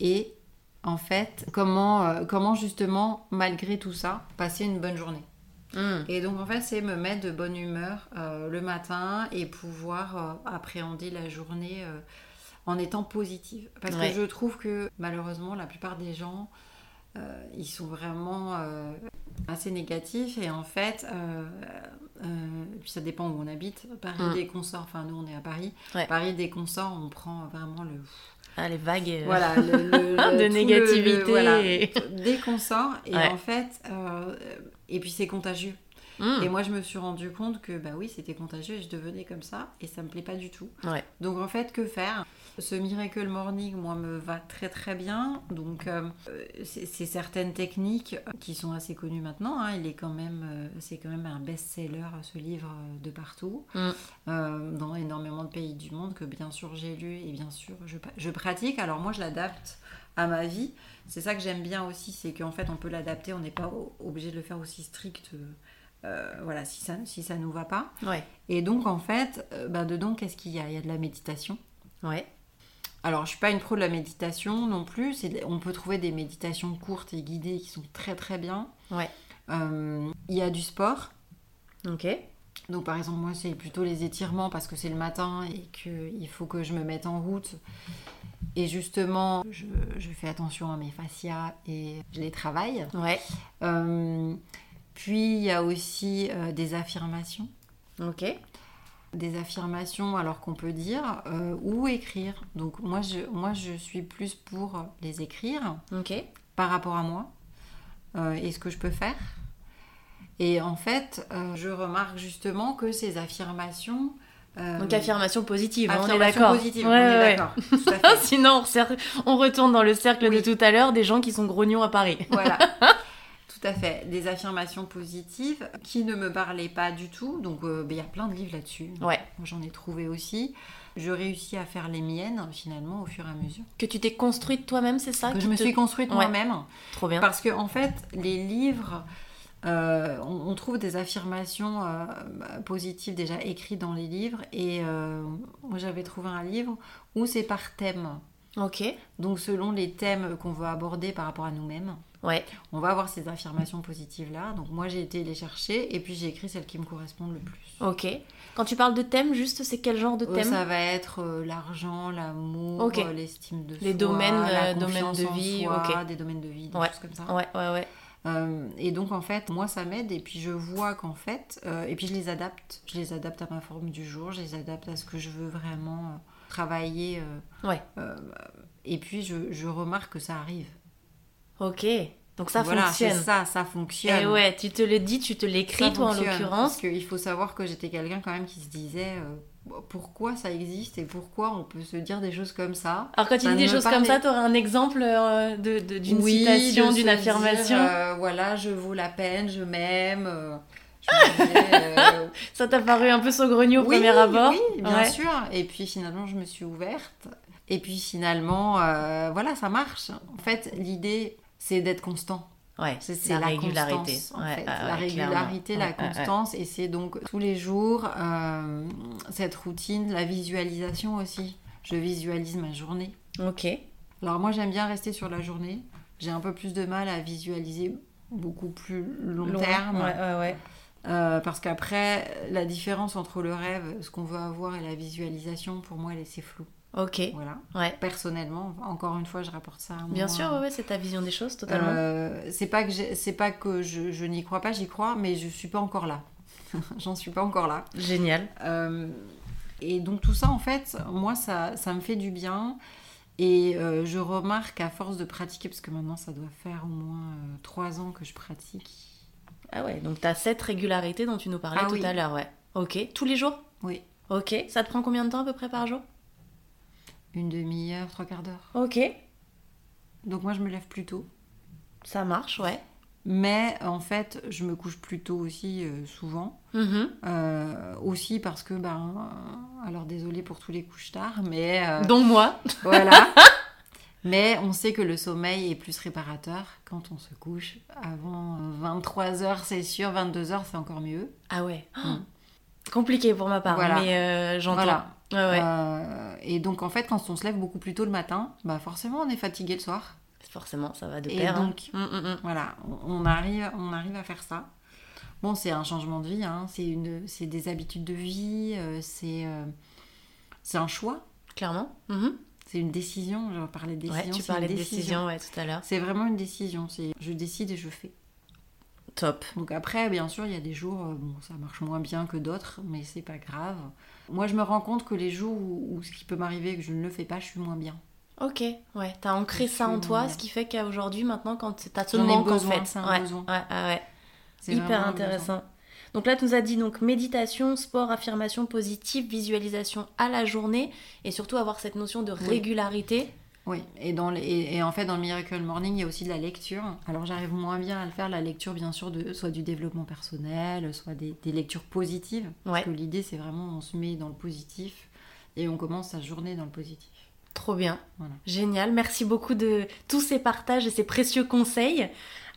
Et en fait, comment, euh, comment justement, malgré tout ça, passer une bonne journée? Hmm. Et donc en fait, c'est me mettre de bonne humeur euh, le matin et pouvoir euh, appréhender la journée euh, en étant positive. Parce Ouais. que je trouve que malheureusement, la plupart des gens, ils sont vraiment assez négatifs et en fait, puis ça dépend où on habite. Paris, Mm. dès qu'on sort, enfin nous on est à Paris, Ouais. Paris, dès qu'on sort, on prend vraiment le Ah, les vagues. voilà, le- le- le- de négativité le- voilà. et- Dès qu'on sort, et Ouais. en fait, euh, et puis c'est contagieux. hmm. Et moi, je me suis rendu compte que bah oui, c'était contagieux et je devenais comme ça, et ça me plaît pas du tout. Ouais. Donc en fait, que faire? Ce Miracle Morning, moi, me va très très bien. Donc euh, c'est certaines techniques qui sont assez connues maintenant. hein. Il est quand même, euh, c'est quand même un best-seller ce livre euh, de partout, Mm. euh, dans énormément de pays du monde que bien sûr j'ai lu et bien sûr je, je pratique. Alors moi, je l'adapte à ma vie. C'est ça que j'aime bien aussi, c'est qu'en fait, on peut l'adapter. On n'est pas obligé de le faire aussi strict. euh, voilà, si ça, si ça nous va pas. Ouais. Et donc, en fait, euh, bah, dedans, qu'est-ce qu'il y a? Il y a de la méditation. Ouais. Alors, je suis pas une pro de la méditation non plus. On peut trouver des méditations courtes et guidées qui sont très très bien. Ouais. Euh, Il y a du sport. Ok. Donc, par exemple, moi, c'est plutôt les étirements parce que c'est le matin et qu'il faut que je me mette en route. Et justement, je, je fais attention à mes fascias et je les travaille. Ouais. Euh, puis, il y a aussi euh, des affirmations. Ok. des affirmations alors qu'on peut dire euh, ou écrire. Donc moi je, moi je suis plus pour les écrire Ok. par rapport à moi et ce que je peux faire. Et en fait, je remarque justement que ces affirmations... euh, Donc affirmation positive, hein, on est d'accord. positives, Ouais, on est ouais. d'accord. Sinon, on, retourne dans le cercle Oui. de tout à l'heure des gens qui sont grognons à Paris. Voilà. Tout à fait. Des affirmations positives qui ne me parlaient pas du tout. Donc euh, ben, il y a plein de livres là-dessus. Ouais. Moi, J'en ai trouvé aussi. Je réussis à faire les miennes finalement au fur et à mesure. Que tu t'es construite toi-même, c'est ça? Que je me suis construite Ouais. moi-même. Trop bien. Parce que en fait, les livres, euh, on, on trouve des affirmations euh, bah, positives déjà écrites dans les livres. Et euh, moi, j'avais trouvé un livre où c'est par thème. Ok. Donc selon les thèmes qu'on veut aborder par rapport à nous-mêmes, Ouais. on va avoir ces affirmations positives-là. Donc moi, j'ai été les chercher et puis j'ai écrit celles qui me correspondent le plus. Ok. Quand tu parles de thème, juste, c'est quel genre de Euh, thème ça va être euh, l'argent, l'amour, Ok. euh, l'estime de Les soi, domaines, la domaines de vie, soi, ok. des domaines de vie, des Ouais. choses comme ça. Ouais, ouais, ouais. Euh, et donc en fait, moi ça m'aide et puis je vois qu'en fait, euh, et puis je les adapte, je les adapte à ma forme du jour, je les adapte à ce que je veux vraiment euh, travailler. Ouais. et puis je, je remarque que ça arrive. Ok. Donc ça voilà, fonctionne. c'est ça, ça fonctionne. Et ouais, tu te le dis, tu te l'écris, toi en l'occurrence. Parce qu'il faut savoir que j'étais quelqu'un quand même qui se disait euh, pourquoi ça existe et pourquoi on peut se dire des choses comme ça. Alors quand tu Ça dis des choses comme ça, tu aurais un exemple euh, de- de- d'une Oui, citation, d'une affirmation dire, euh, voilà, je vaux la peine, je m'aime. euh, Ça t'a paru un peu saugrenu au oui, premier abord Oui, bien Ouais. sûr. Et puis finalement, je me suis ouverte. Et puis finalement, voilà, ça marche. En fait, l'idée, c'est d'être constant. Ouais, C'est la, la, régularité. constance, en Ouais, fait. ouais, la ouais, régularité, clairement. la constance. Et c'est donc tous les jours euh, cette routine, la visualisation aussi. Je visualise ma journée. Ok. Alors moi, j'aime bien rester sur la journée. J'ai un peu plus de mal à visualiser beaucoup plus long, terme. Ouais, ouais. Euh, parce qu'après, la différence entre le rêve, ce qu'on veut avoir, et la visualisation, pour moi, elle est- c'est flou. Ok. Voilà. Ouais. Personnellement, encore une fois, je rapporte ça à moi. Bien sûr, ouais, c'est ta vision des choses, totalement. Euh, c'est pas que, c'est pas que je, je n'y crois pas, j'y crois, mais je suis pas encore là. J'en suis pas encore là. Génial. Euh, et donc tout ça, en fait, moi, ça, ça me fait du bien. Et euh, je remarque à force de pratiquer, parce que maintenant, ça doit faire au moins trois ans que je pratique. Ah ouais, donc t'as cette régularité dont tu nous parlais Ah tout oui. à l'heure, ouais. Ok. Tous les jours? Oui, Ok. Ça te prend combien de temps à peu près par jour? Une demi-heure, trois quarts d'heure. Ok. Donc moi, je me lève plus tôt. Ça marche, ouais. Mais en fait, je me couche plus tôt aussi, euh, souvent. Mhm. Euh, aussi parce que, ben, euh, alors désolé pour tous les couches tard, mais euh, Donc moi. voilà. mais on sait que le sommeil est plus réparateur quand on se couche avant 23h, c'est sûr, 22h, c'est encore mieux. Ah ouais. Mm. Compliqué pour ma part, Voilà. mais euh, j'entends. Voilà. Ouais, ouais. Euh, et donc en fait, quand on se lève beaucoup plus tôt le matin, bah forcément on est fatigué le soir. Forcément, ça va de pair. Et donc, hum, hum, hum. voilà, on arrive, on arrive à faire ça. Bon, c'est un changement de vie, hein. c'est des habitudes de vie, euh, c'est euh, c'est un choix. Clairement. Mhm. C'est une décision, je parlais de décision. Ouais, tu parlais de décision ouais, tout à l'heure. C'est vraiment une décision, c'est je décide et je fais. Top. Donc après, bien sûr, il y a des jours, bon, ça marche moins bien que d'autres, mais c'est pas grave. Moi, je me rends compte que les jours où, ce qui peut m'arriver que je ne le fais pas, je suis moins bien. Ok, ouais, t'as ancré ça en toi, ce qui fait qu'aujourd'hui, maintenant, quand t'as ce manque en fait. C'est un ouais, besoin. Ouais, ouais. Hyper intéressant. Donc là, tu nous as dit donc méditation, sport, affirmation positive, visualisation à la journée et surtout avoir cette notion de régularité. Oui, et, dans et, en fait, dans le Miracle Morning, il y a aussi de la lecture. Alors, j'arrive moins bien à le faire, la lecture, bien sûr, de, soit du développement personnel, soit des, lectures positives. Parce que l'idée, c'est vraiment, on se met dans le positif et on commence sa journée dans le positif. Trop bien. Génial. Merci beaucoup de tous ces partages et ces précieux conseils.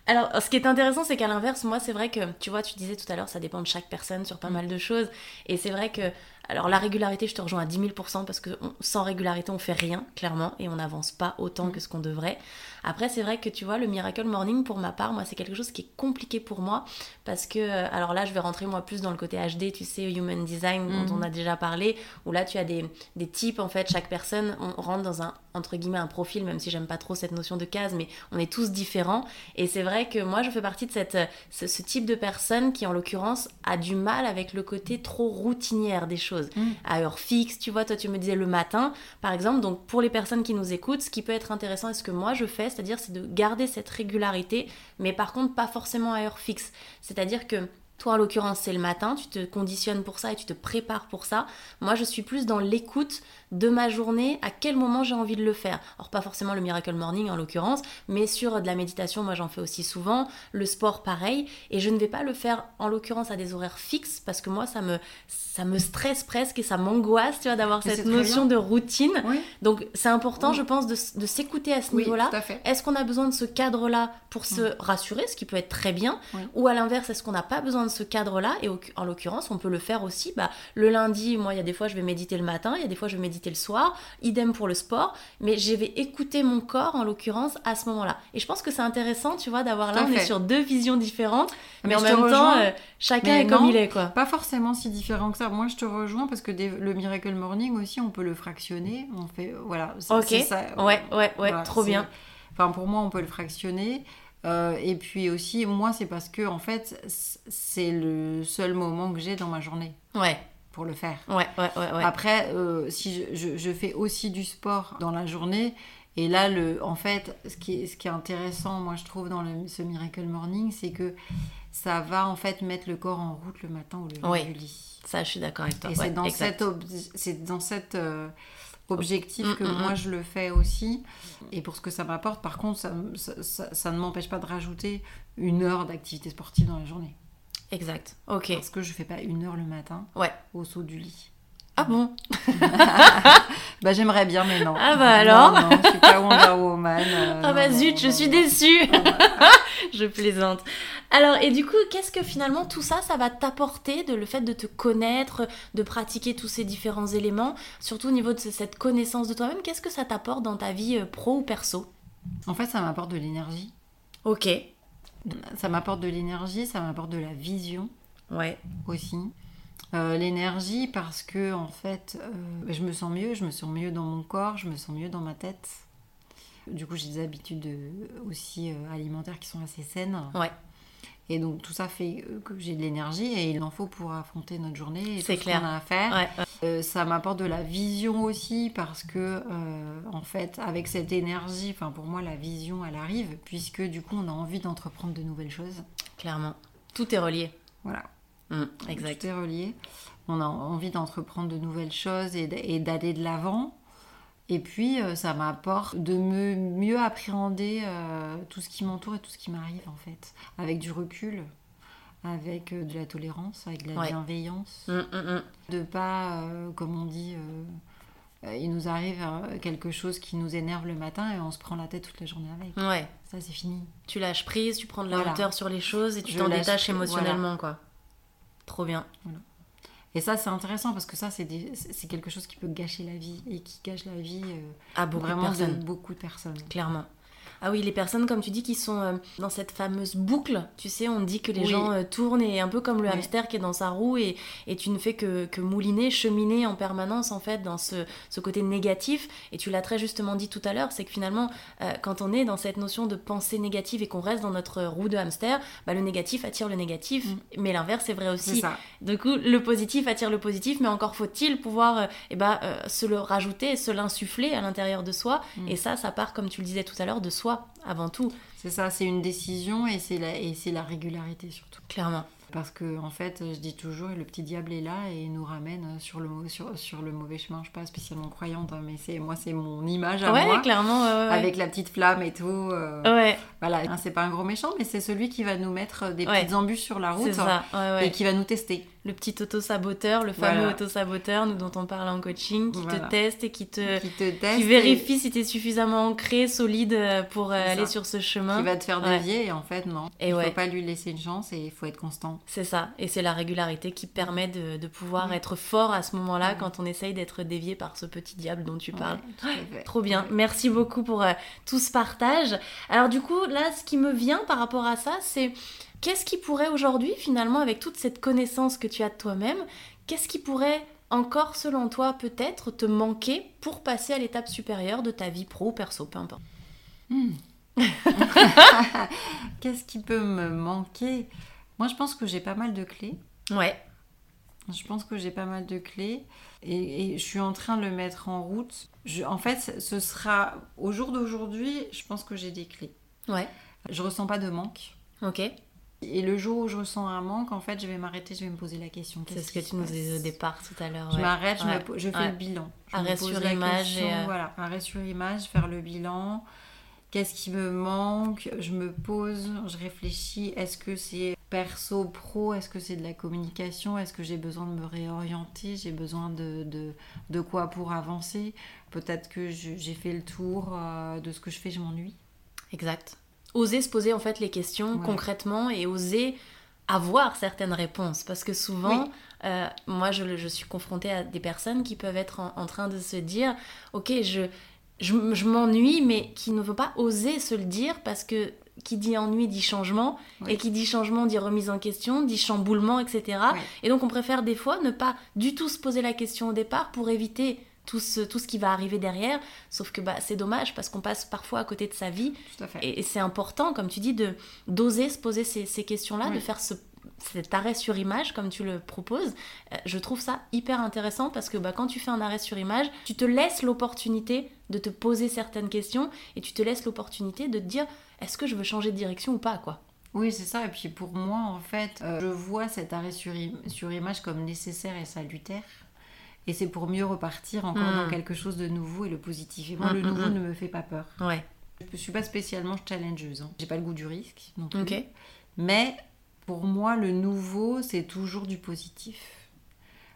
Alors, ce qui est intéressant, c'est qu'à l'inverse, moi, c'est vrai que, tu vois, tu disais tout à l'heure, ça dépend de chaque personne sur pas mm. mal de choses. Et c'est vrai que alors la régularité, je te rejoins à 10 000 parce que sans régularité, on fait rien, clairement, et on n'avance pas autant mm. que ce qu'on devrait. Après, c'est vrai que tu vois, le Miracle Morning, pour ma part, moi, c'est quelque chose qui est compliqué pour moi, parce que, euh, alors là, je vais rentrer moi plus dans le côté HD, tu sais, Human Design, dont mm. on a déjà parlé, où là, tu as des, des types, en fait, chaque personne, on rentre dans un, entre guillemets, un profil, même si j'aime pas trop cette notion de case, mais on est tous différents. Et c'est vrai que moi, je fais partie de cette, ce, ce type de personne qui, en l'occurrence, a du mal avec le côté trop routinière des choses Mm. à heure fixe. Tu vois, toi, tu me disais le matin, par exemple. Donc, pour les personnes qui nous écoutent, ce qui peut être intéressant et ce que moi je fais, c'est-à-dire, c'est de garder cette régularité, mais par contre, pas forcément à heure fixe. C'est-à-dire que toi, en l'occurrence, c'est le matin, tu te conditionnes pour ça et tu te prépares pour ça. Moi, je suis plus dans l'écoute de ma journée, à quel moment j'ai envie de le faire. Alors pas forcément le Miracle Morning en l'occurrence, mais sur de la méditation, moi j'en fais aussi souvent, le sport pareil, et je ne vais pas le faire en l'occurrence à des horaires fixes parce que moi ça me ça me stresse presque et ça m'angoisse, tu vois, d'avoir cette notion de routine. Donc c'est important, je pense, de, de s'écouter à ce niveau-là. Est-ce qu'on a besoin de ce cadre-là pour se rassurer, ce qui peut être très bien, ou à l'inverse, est-ce qu'on n'a pas besoin de ce cadre-là? Et en l'occurrence, on peut le faire aussi. Bah, le lundi, moi, il y a des fois je vais méditer le matin, il y a des fois je vais méditer le soir, idem pour le sport, mais je vais écouter mon corps en l'occurrence à ce moment-là. Et je pense que c'est intéressant, tu vois, d'avoir là, on est sur deux visions différentes, mais, en même temps, euh, chacun est comme il est, quoi. Pas forcément si différent que ça. Moi, je te rejoins parce que le Miracle Morning aussi, on peut le fractionner. On fait, voilà. Ok. ouais, ouais, ouais, trop bien. Enfin, pour moi, on peut le fractionner. Euh, et puis aussi, moi, c'est parce que en fait, c'est le seul moment que j'ai dans ma journée. Ouais pour le faire. Ouais, ouais, ouais. Après, euh, si je, je, fais aussi du sport dans la journée, et là, le, en fait, ce qui, est, ce qui est intéressant, moi, je trouve, dans le, ce Miracle Morning, c'est que ça va, en fait, mettre le corps en route le matin ou le ouais. du lit. Ça, je suis d'accord avec toi. Et c'est dans, c'est dans cet euh, objectif mm, que mm, moi, mm. je le fais aussi. Et pour ce que ça m'apporte, par contre, ça, ça, ça ne m'empêche pas de rajouter une heure d'activité sportive dans la journée. Exact. Ok. Parce que je fais pas une heure le matin. Ouais. Au saut du lit. Ah bon Bah j'aimerais bien, mais non. Ah bah alors non, non, je suis pas Wonder Woman. Euh, ah bah zut, je suis déçue Je plaisante. Alors, et du coup, qu'est-ce que finalement tout ça, ça va t'apporter de le fait de te connaître, de pratiquer tous ces différents éléments, surtout au niveau de cette connaissance de toi-même, qu'est-ce que ça t'apporte dans ta vie euh, pro ou perso? En fait, ça m'apporte de l'énergie. Ok. Ça m'apporte de l'énergie, ça m'apporte de la vision. Ouais. Aussi. Euh, l'énergie parce que en fait, euh, je me sens mieux, je me sens mieux dans mon corps, je me sens mieux dans ma tête. Du coup, j'ai des habitudes euh, aussi alimentaires qui sont assez saines. Ouais. Et donc tout ça fait que j'ai de l'énergie et il en faut pour affronter notre journée et C'est clair. ce qu'on a à faire. Euh, ça m'apporte de la vision aussi parce que euh, en fait avec cette énergie, enfin pour moi la vision elle arrive puisque du coup on a envie d'entreprendre de nouvelles choses. Clairement. Tout est relié. Voilà. Mmh, exact. Tout est relié. On a envie d'entreprendre de nouvelles choses et d'aller de l'avant. Et puis, euh, ça m'apporte de me mieux appréhender euh, tout ce qui m'entoure et tout ce qui m'arrive, en fait. Avec du recul, avec euh, de la tolérance, avec de la bienveillance. Mmh, mmh. De pas, comme on dit, il nous arrive quelque chose qui nous énerve le matin et on se prend la tête toute la journée avec. Ouais. Ça, c'est fini. Tu lâches prise, tu prends de la hauteur sur les choses et tu t'en détaches émotionnellement, quoi. Trop bien. Voilà. Et ça, c'est intéressant parce que ça, c'est quelque chose qui peut gâcher la vie et qui gâche la vie euh, à beaucoup vraiment de, beaucoup de personnes. Clairement. Ah oui, les personnes, comme tu dis, qui sont euh, dans cette fameuse boucle, tu sais, on dit que les gens euh, tournent et un peu comme le hamster qui est dans sa roue et, et tu ne fais que, que, mouliner, cheminer en permanence en fait dans ce, ce côté négatif. Et tu l'as très justement dit tout à l'heure, c'est que finalement, quand on est dans cette notion de pensée négative et qu'on reste dans notre roue de hamster, bah, le négatif attire le négatif, mm. mais l'inverse est vrai aussi. Ça. Du coup, le positif attire le positif, mais encore faut-il pouvoir eh ben, se le rajouter, se l'insuffler à l'intérieur de soi. Mm. Et ça, ça part, comme tu le disais tout à l'heure, de soi avant tout. C'est ça, c'est une décision et c'est la, et c'est la régularité surtout. Clairement. Parce que, en fait, je dis toujours, le petit diable est là et nous ramène sur le, sur, sur le mauvais chemin. Je ne suis pas spécialement croyante, hein, mais c'est moi, c'est mon image à ouais, moi. clairement. Avec la petite flamme et tout. Euh, ouais. Voilà, hein, c'est pas un gros méchant, mais c'est celui qui va nous mettre des petites embûches sur la route et qui va nous tester le petit auto-saboteur, le fameux auto-saboteur dont on parle en coaching, qui te teste et qui te, qui, vérifie si tu es suffisamment ancré, solide euh, pour euh, aller sur ce chemin. Qui va te faire dévier et en fait non. Et il ne faut pas lui laisser une chance et il faut être constant. C'est ça. Et c'est la régularité qui permet de, de pouvoir être fort à ce moment-là quand on essaye d'être dévié par ce petit diable dont tu parles. Trop bien. Merci beaucoup pour euh, tout ce partage. Alors du coup, là, ce qui me vient par rapport à ça, c'est qu'est-ce qui pourrait aujourd'hui, finalement, avec toute cette connaissance que tu as de toi-même, qu'est-ce qui pourrait encore, selon toi, peut-être te manquer pour passer à l'étape supérieure de ta vie pro ou perso, peu importe? Hmm. Qu'est-ce qui peut me manquer? Moi, je pense que j'ai pas mal de clés. Ouais. Je pense que j'ai pas mal de clés et, je suis en train de le mettre en route. en fait, ce sera au jour d'aujourd'hui, je pense que j'ai des clés. Ouais. Je ressens pas de manque. Ok. Et le jour où je ressens un manque, en fait, je vais m'arrêter, je vais me poser la question. C'est ce que tu nous disais au départ tout à l'heure. Je m'arrête, je, fais le bilan. arrêt sur image. Et euh, Voilà, arrêt sur image, faire le bilan. Qu'est-ce qui me manque? Je me pose, je réfléchis. Est-ce que c'est perso, pro? Est-ce que c'est de la communication? Est-ce que j'ai besoin de me réorienter? J'ai besoin de, de, de, quoi pour avancer? Peut-être que j'ai fait le tour euh, de ce que je fais, je m'ennuie. Exact oser se poser en fait les questions concrètement et oser avoir certaines réponses. Parce que souvent, euh, moi, je, je, suis confrontée à des personnes qui peuvent être en, train de se dire, ok, je, je, m'ennuie, mais qui ne veut pas oser se le dire parce que qui dit ennui dit changement, et qui dit changement dit remise en question, dit chamboulement, etc. Et donc on préfère des fois ne pas du tout se poser la question au départ pour éviter tout ce, tout ce qui va arriver derrière. Sauf que bah, c'est dommage parce qu'on passe parfois à côté de sa vie. Et, c'est important, comme tu dis, de d'oser se poser ces, ces questions-là, de faire ce, cet arrêt sur image comme tu le proposes. Euh, je trouve ça hyper intéressant parce que bah, quand tu fais un arrêt sur image, tu te laisses l'opportunité de te poser certaines questions et tu te laisses l'opportunité de te dire est-ce que je veux changer de direction ou pas quoi? Oui, c'est ça. Et puis pour moi, en fait, euh, je vois cet arrêt sur, sur image comme nécessaire et salutaire et c'est pour mieux repartir encore dans hmm. quelque chose de nouveau et le positif. Et moi, hmm, le hmm, nouveau ne me fait pas peur. Ouais. Je suis pas spécialement challengeuse. Hein. J'ai pas le goût du risque non plus. Mais pour moi, le nouveau, c'est toujours du positif.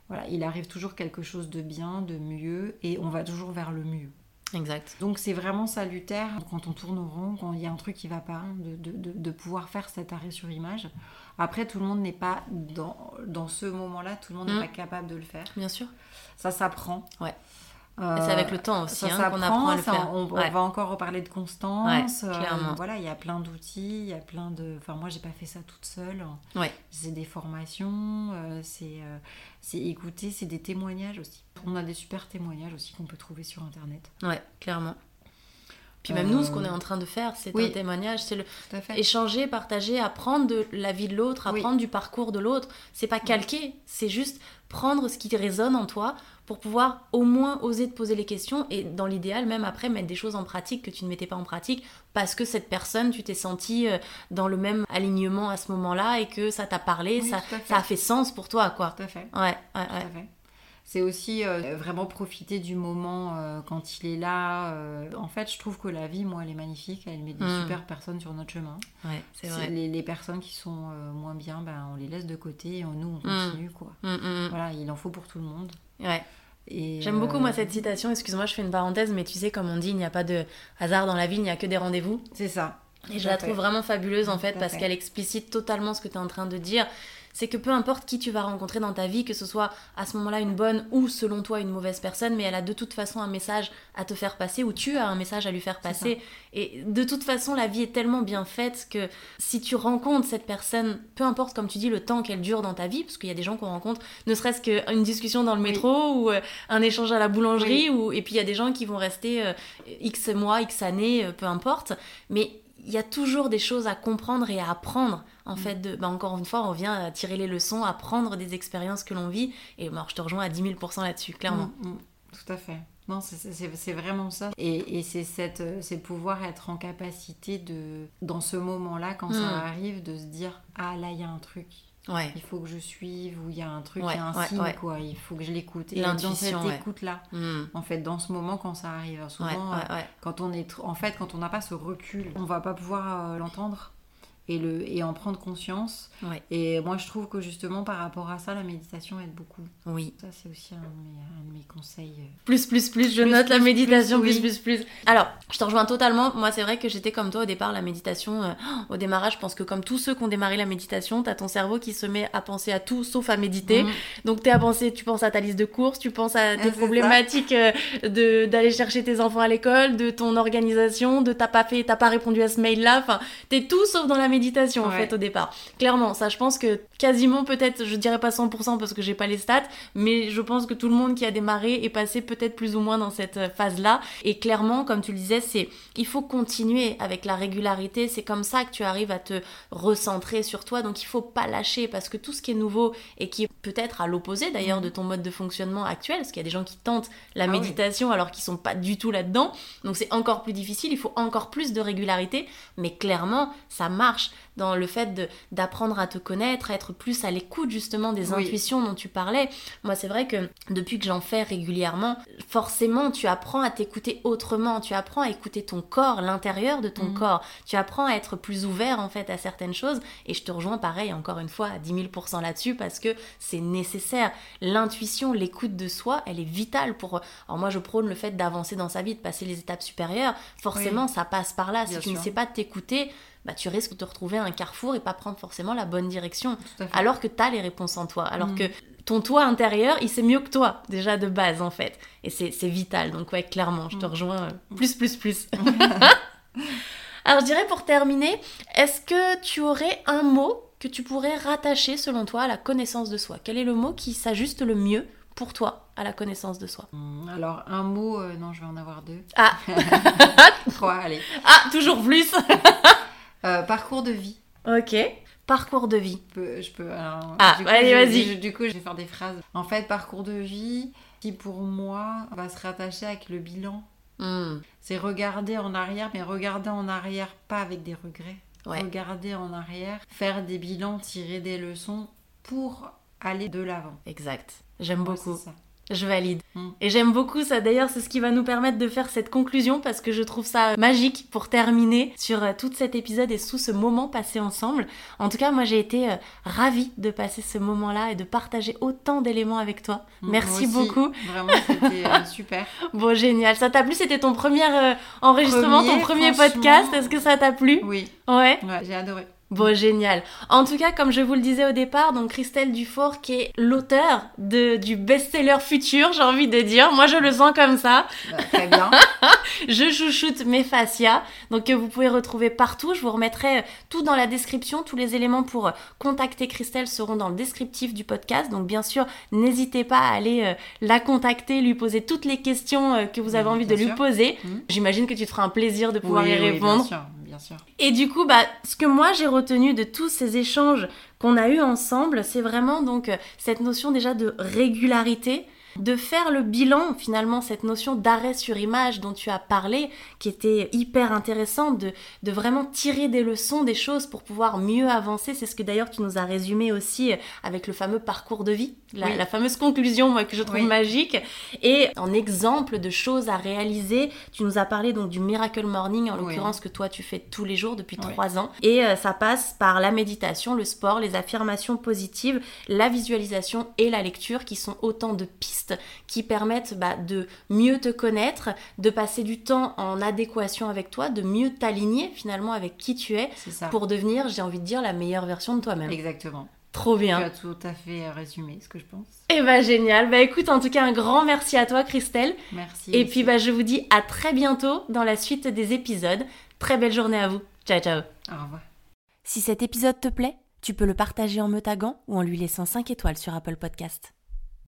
Voilà, il arrive toujours quelque chose de bien, de mieux, et on va toujours vers le mieux. Exact. Donc c'est vraiment salutaire quand on tourne au rond, quand il y a un truc qui va pas, de, de, de pouvoir faire cet arrêt sur image. Après, tout le monde n'est pas dans, dans ce moment-là, tout le monde n'est mm. pas capable de le faire. Bien sûr. Ça s'apprend. Ouais. Euh, c'est avec le temps aussi hein, qu'on apprend à le faire. On, va encore reparler de constance. Ouais, euh, voilà, il y a plein d'outils, il y a plein de. Enfin, moi, j'ai pas fait ça toute seule. Ouais. C'est des formations, euh, c'est c'est écouter, c'est des témoignages aussi. On a des super témoignages aussi qu'on peut trouver sur internet. Ouais, clairement. Puis même nous, ce qu'on est en train de faire, c'est un témoignage, c'est le échanger, partager, apprendre de la vie de l'autre, apprendre du parcours de l'autre. C'est pas calquer, c'est juste prendre ce qui résonne en toi pour pouvoir au moins oser te poser les questions et dans l'idéal même après mettre des choses en pratique que tu ne mettais pas en pratique parce que cette personne tu t'es senti euh, dans le même alignement à ce moment-là et que ça t'a parlé ça, ça a fait. sens pour toi quoi. Tout à fait. Ouais, ouais, ouais c'est aussi euh, vraiment profiter du moment euh, quand il est là. Euh. En fait, je trouve que la vie, moi, elle est magnifique. Elle met des mm. super personnes sur notre chemin. Ouais, c'est vrai. Les, personnes qui sont moins bien, ben, on les laisse de côté et nous, on mm. continue. Quoi. Mm, voilà, il en faut pour tout le monde. Ouais. J'aime beaucoup moi cette citation, excuse-moi je fais une parenthèse, mais tu sais comme on dit, il n'y a pas de hasard dans la vie, il n'y a que des rendez-vous. C'est ça. Et je la trouve vraiment fabuleuse en fait parce qu'elle explicite totalement ce que tu es en train de dire c'est que peu importe qui tu vas rencontrer dans ta vie, que ce soit à ce moment-là une bonne ou selon toi une mauvaise personne, mais elle a de toute façon un message à te faire passer ou tu as un message à lui faire passer. Et de toute façon, la vie est tellement bien faite que si tu rencontres cette personne, peu importe comme tu dis le temps qu'elle dure dans ta vie, parce qu'il y a des gens qu'on rencontre, ne serait-ce qu'une discussion dans le métro ou euh, un échange à la boulangerie, ou, et puis il y a des gens qui vont rester euh, X mois, X années, euh, peu importe. Mais il y a toujours des choses à comprendre et à apprendre. En mm. fait, de, bah, encore une fois, on vient à tirer les leçons, à prendre des expériences que l'on vit. Et moi, je te rejoins à 10 000% là-dessus, clairement. Mm, mm. tout à fait. Non, c'est vraiment ça. Et, et c'est pouvoir être en capacité de, dans ce moment-là, quand ça arrive, de se dire Ah là, il y a un truc il faut que je suive, ou il y a un truc, il y a un signe, quoi. Il faut que je l'écoute. Et dans cette écoute-là, en fait, dans ce moment, quand ça arrive, souvent, euh, quand on est, en fait, quand on n'a pas ce recul, on va pas pouvoir euh, l'entendre et, le, et en prendre conscience. Et moi, je trouve que justement, par rapport à ça, la méditation aide beaucoup. Oui. Ça, c'est aussi un de, mes, conseils. Euh. Plus, plus, plus, je note la méditation, plus, plus, plus, Alors, je te rejoins totalement. Moi, c'est vrai que j'étais comme toi au départ, la méditation. Euh, au démarrage, je pense que comme tous ceux qui ont démarré la méditation, tu as ton cerveau qui se met à penser à tout sauf à méditer. Mhm. Donc, tu es à penser, tu penses à ta liste de courses, tu penses à tes problématiques euh, de d'aller chercher tes enfants à l'école, de ton organisation, de t'as pas fait, t'as pas répondu à ce mail-là. Enfin, t'es tout sauf dans la méditation méditation en fait au départ. Clairement, ça je pense que quasiment peut-être, je dirais pas 100% parce que j'ai pas les stats, mais je pense que tout le monde qui a démarré est passé peut-être plus ou moins dans cette euh, phase-là. Et clairement, comme tu le disais, c'est il faut continuer avec la régularité. C'est comme ça que tu arrives à te recentrer sur toi. Donc il faut pas lâcher parce que tout ce qui est nouveau et qui est peut-être à l'opposé d'ailleurs de ton mode de fonctionnement actuel, parce qu'il y a des gens qui tentent la ah méditation alors qu'ils sont pas du tout là-dedans. Donc c'est encore plus difficile. Il faut encore plus de régularité, mais clairement ça marche dans le fait d'apprendre à te connaître, à être plus à l'écoute justement des intuitions dont tu parlais. Moi, c'est vrai que depuis que j'en fais régulièrement, forcément, tu apprends à t'écouter autrement, tu apprends à écouter ton corps, l'intérieur de ton mhm. corps, tu apprends à être plus ouvert en fait à certaines choses. Et je te rejoins pareil, encore une fois, à 10 000% là-dessus parce que c'est nécessaire. L'intuition, l'écoute de soi, elle est vitale pour... Alors moi, je prône le fait d'avancer dans sa vie, de passer les étapes supérieures. Forcément, ça passe par là. si tu ne sais pas t'écouter, bah, tu risques de te retrouver à un carrefour et pas prendre forcément la bonne direction. Alors que tu as les réponses en toi. Alors mm. que ton toi intérieur, il sait mieux que toi, déjà de base, en fait. Et c'est vital. Donc, ouais, clairement, je te mm. rejoins euh, plus, plus, plus. Alors, je dirais pour terminer, est-ce que tu aurais un mot que tu pourrais rattacher, selon toi, à la connaissance de soi? Quel est le mot qui s'ajuste le mieux pour toi à la connaissance de soi? Mm, Alors, un mot, euh, non, je vais en avoir deux. Ah Trois, allez. Ah, toujours plus Euh, parcours de vie. Ok. Parcours de vie. Je peux. ah, allez, vas-y. Du coup, je vais faire des phrases. En fait, parcours de vie qui, pour moi, va se rattacher avec le bilan. Hmm. C'est regarder en arrière, mais regarder en arrière pas avec des regrets. Regarder en arrière, faire des bilans, tirer des leçons pour aller de l'avant. Exact. J'aime beaucoup. Ça. Je valide. Mm. Et j'aime beaucoup ça. D'ailleurs, c'est ce qui va nous permettre de faire cette conclusion parce que je trouve ça magique pour terminer sur euh, tout cet épisode et sous ce moment passé ensemble. En tout cas, moi, j'ai été euh, ravie de passer ce moment-là et de partager autant d'éléments avec toi. Mm, Merci beaucoup. Vraiment, c'était euh, super. bon, génial. Ça t'a plu? C'était ton premier enregistrement, ton premier podcast? Est-ce que ça t'a plu? Oui. Ouais. ouais j'ai adoré. Bon, génial. En tout cas, comme je vous le disais au départ, donc Christelle Dufort, qui est l'auteur du best-seller futur, j'ai envie de dire. Moi, je le sens comme ça. Bah, très bien. je chouchoute mes fascias, donc que vous pouvez retrouver partout. Je vous remettrai tout dans la description. Tous les éléments pour contacter Christelle seront dans le descriptif du podcast. Donc, bien sûr, n'hésitez pas à aller euh, la contacter, lui poser toutes les questions euh, que vous avez envie de lui poser. Mmh. J'imagine que tu te feras un plaisir de pouvoir y répondre. bien sûr. Et du coup, bah, ce que moi j'ai retenu de tous ces échanges qu'on a eus ensemble, c'est vraiment donc euh, cette notion déjà de régularité, de faire le bilan, finalement, cette notion d'arrêt sur image dont tu as parlé, qui était hyper intéressante, de, de vraiment tirer des leçons des choses pour pouvoir mieux avancer. C'est ce que d'ailleurs tu nous as résumé aussi avec le fameux parcours de vie, la, fameuse conclusion moi, que je trouve magique. Et en exemple de choses à réaliser, tu nous as parlé donc du Miracle Morning, en l'occurrence que toi tu fais tous les jours depuis trois ans. Et euh, ça passe par la méditation, le sport, les affirmations positives, la visualisation et la lecture qui sont autant de pistes qui permettent bah, de mieux te connaître, de passer du temps en adéquation avec toi, de mieux t'aligner finalement avec qui tu es pour devenir, j'ai envie de dire, la meilleure version de toi-même. Exactement. Trop bien. Tu as tout à fait résumé ce que je pense. Eh bah génial. Bah écoute, en tout cas, un grand merci à toi, Christelle. Merci. Et puis bah je vous dis à très bientôt dans la suite des épisodes. Très belle journée à vous. Ciao ciao. Au revoir. Si cet épisode te plaît, tu peux le partager en me taguant ou en lui laissant 5 étoiles sur Apple Podcast.